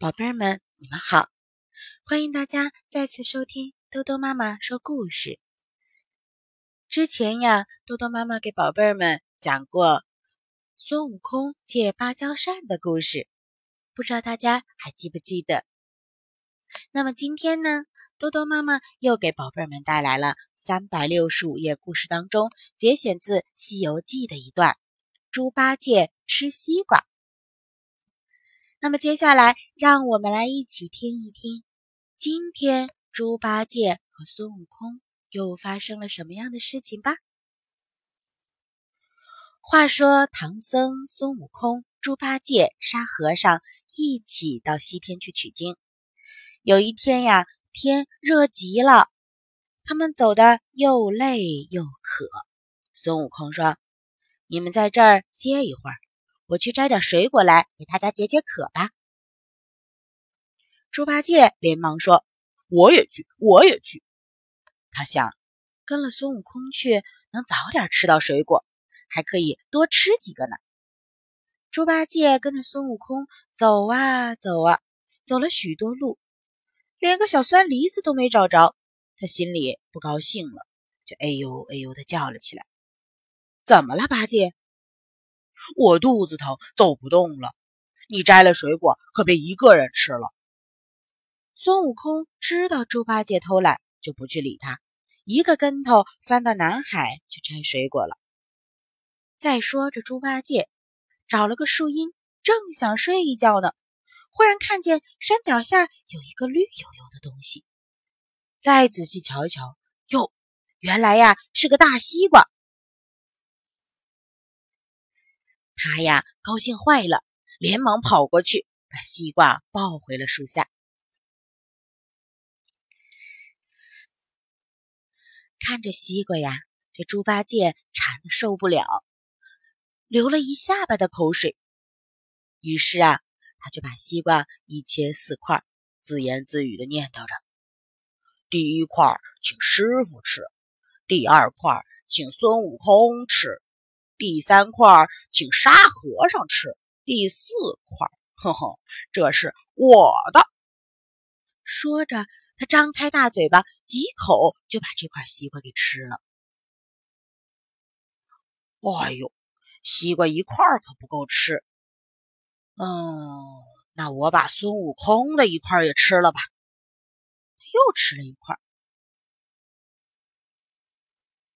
宝贝儿们，你们好！欢迎大家再次收听兜兜妈妈说故事。之前呀，多多妈妈给宝贝儿们讲过孙悟空借芭蕉扇的故事，不知道大家还记不记得？那么今天呢，多多妈妈又给宝贝儿们带来了三百六十五页故事当中节选自《西游记》的一段：猪八戒吃西瓜。那么接下来，让我们来一起听一听，今天猪八戒和孙悟空又发生了什么样的事情吧。话说，唐僧、孙悟空、猪八戒、沙和尚一起到西天去取经。有一天呀，天热极了，他们走的又累又渴。孙悟空说：“你们在这儿歇一会儿。”我去摘点水果来给大家解解渴吧。猪八戒连忙说：“我也去，我也去。”他想，跟了孙悟空去，能早点吃到水果，还可以多吃几个呢。猪八戒跟着孙悟空走啊走啊，走了许多路，连个小酸梨子都没找着，他心里不高兴了，就哎呦哎呦的叫了起来：“怎么了，八戒？”我肚子疼，走不动了。你摘了水果，可别一个人吃了。孙悟空知道猪八戒偷懒，就不去理他，一个跟头翻到南海去摘水果了。再说这猪八戒找了个树荫，正想睡一觉呢，忽然看见山脚下有一个绿油油的东西。再仔细瞧一瞧，哟，原来呀是个大西瓜。他呀，高兴坏了，连忙跑过去，把西瓜抱回了树下。看着西瓜呀，这猪八戒馋的受不了，流了一下巴的口水。于是啊，他就把西瓜一切四块，自言自语的念叨着：“第一块请师傅吃，第二块请孙悟空吃。”第三块，请沙和尚吃；第四块，哼哼，这是我的。说着，他张开大嘴巴，几口就把这块西瓜给吃了。哎呦，西瓜一块可不够吃。嗯，那我把孙悟空的一块也吃了吧。他又吃了一块。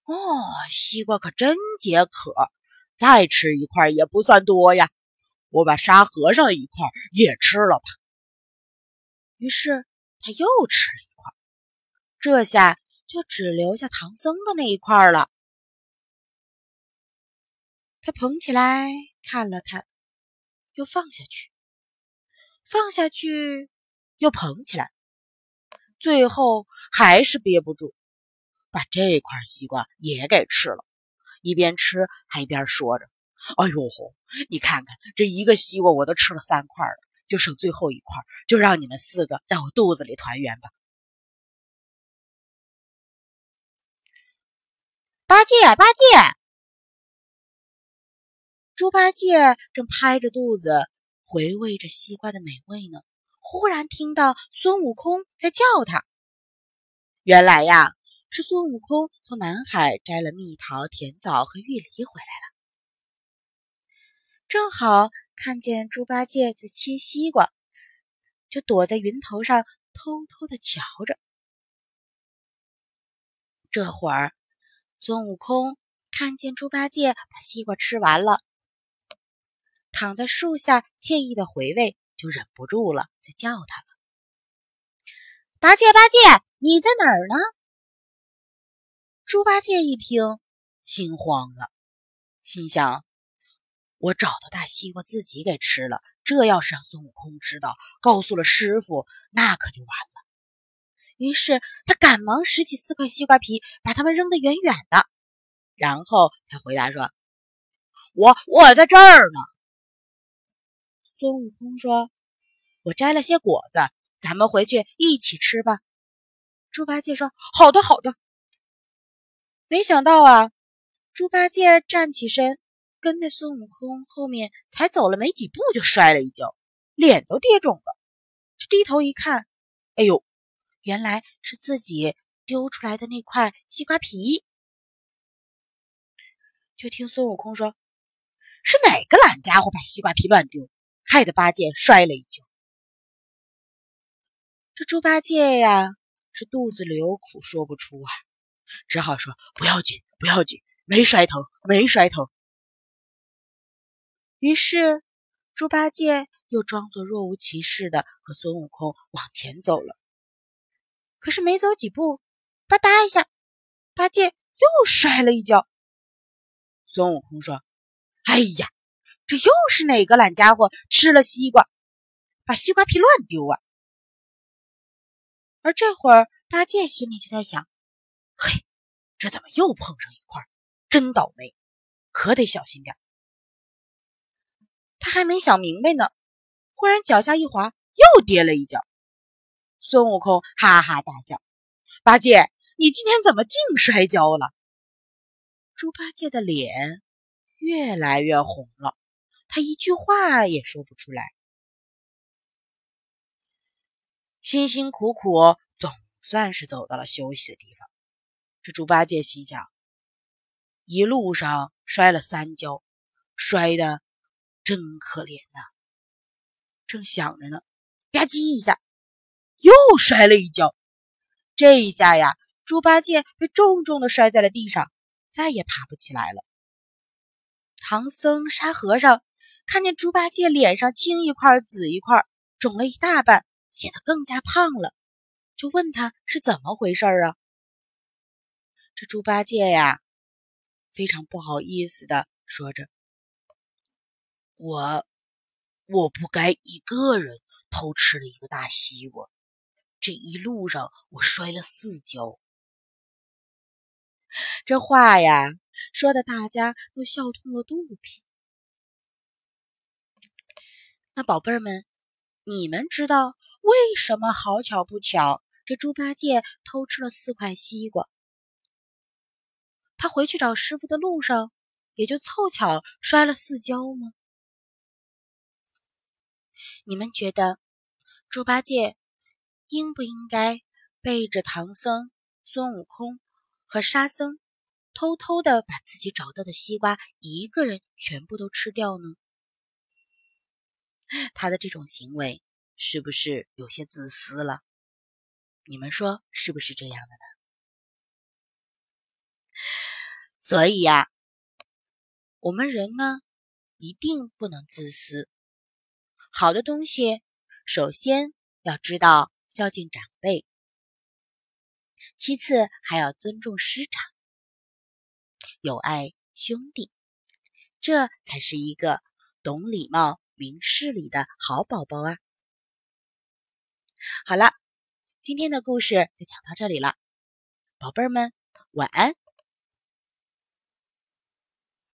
哦，西瓜可真解渴，再吃一块也不算多呀。我把沙和尚一块也吃了吧。于是他又吃了一块，这下就只留下唐僧的那一块了。他捧起来看了看，又放下去，放下去，又捧起来，最后还是憋不住。把这块西瓜也给吃了，一边吃还一边说着：“哎呦，你看看这一个西瓜我都吃了三块了，就剩最后一块，就让你们四个在我肚子里团圆吧。”八戒，八戒，猪八戒正拍着肚子回味着西瓜的美味呢，忽然听到孙悟空在叫他。原来呀。是孙悟空从南海摘了蜜桃、甜枣和玉梨回来了，正好看见猪八戒在切西瓜，就躲在云头上偷偷的瞧着。这会儿，孙悟空看见猪八戒把西瓜吃完了，躺在树下惬意的回味，就忍不住了，在叫他了：“八戒，八戒，你在哪儿呢？”猪八戒一听，心慌了，心想：“我找到大西瓜，自己给吃了。这要是让孙悟空知道，告诉了师傅，那可就完了。”于是他赶忙拾起四块西瓜皮，把它们扔得远远的。然后他回答说：“我我在这儿呢。”孙悟空说：“我摘了些果子，咱们回去一起吃吧。”猪八戒说：“好的，好的。”没想到啊，猪八戒站起身，跟在孙悟空后面，才走了没几步，就摔了一跤，脸都跌肿了。这低头一看，哎呦，原来是自己丢出来的那块西瓜皮。就听孙悟空说：“是哪个懒家伙把西瓜皮乱丢，害得八戒摔了一跤？”这猪八戒呀，是肚子里有苦说不出啊，只好说：“不要紧，不要紧，没摔疼，没摔疼。”于是，猪八戒又装作若无其事的和孙悟空往前走了。可是没走几步，吧嗒一下，八戒又摔了一跤。孙悟空说：“哎呀，这又是哪个懒家伙吃了西瓜，把西瓜皮乱丢啊？”而这会儿，八戒心里就在想：“嘿，这怎么又碰上一块？真倒霉，可得小心点。”他还没想明白呢，忽然脚下一滑，又跌了一跤。孙悟空哈哈大笑：“八戒，你今天怎么净摔跤了？”猪八戒的脸越来越红了，他一句话也说不出来。辛辛苦苦总算是走到了休息的地方，这猪八戒心想：一路上摔了三跤，摔的。真可怜呐！正想着呢，吧唧一下，又摔了一跤。这一下呀，猪八戒被重重的摔在了地上，再也爬不起来了。唐僧、沙和尚看见猪八戒脸上青一块紫一块，肿了一大半，显得更加胖了，就问他是怎么回事啊？这猪八戒呀，非常不好意思的说着。我我不该一个人偷吃了一个大西瓜，这一路上我摔了四跤。这话呀，说的大家都笑痛了肚皮。那宝贝儿们，你们知道为什么好巧不巧，这猪八戒偷吃了四块西瓜？他回去找师傅的路上，也就凑巧摔了四跤吗？你们觉得猪八戒应不应该背着唐僧、孙悟空和沙僧，偷偷的把自己找到的西瓜一个人全部都吃掉呢？他的这种行为是不是有些自私了？你们说是不是这样的呢？所以呀，我们人呢，一定不能自私。好的东西，首先要知道孝敬长辈，其次还要尊重师长，友爱兄弟，这才是一个懂礼貌、明事理的好宝宝啊！好了，今天的故事就讲到这里了，宝贝儿们晚安。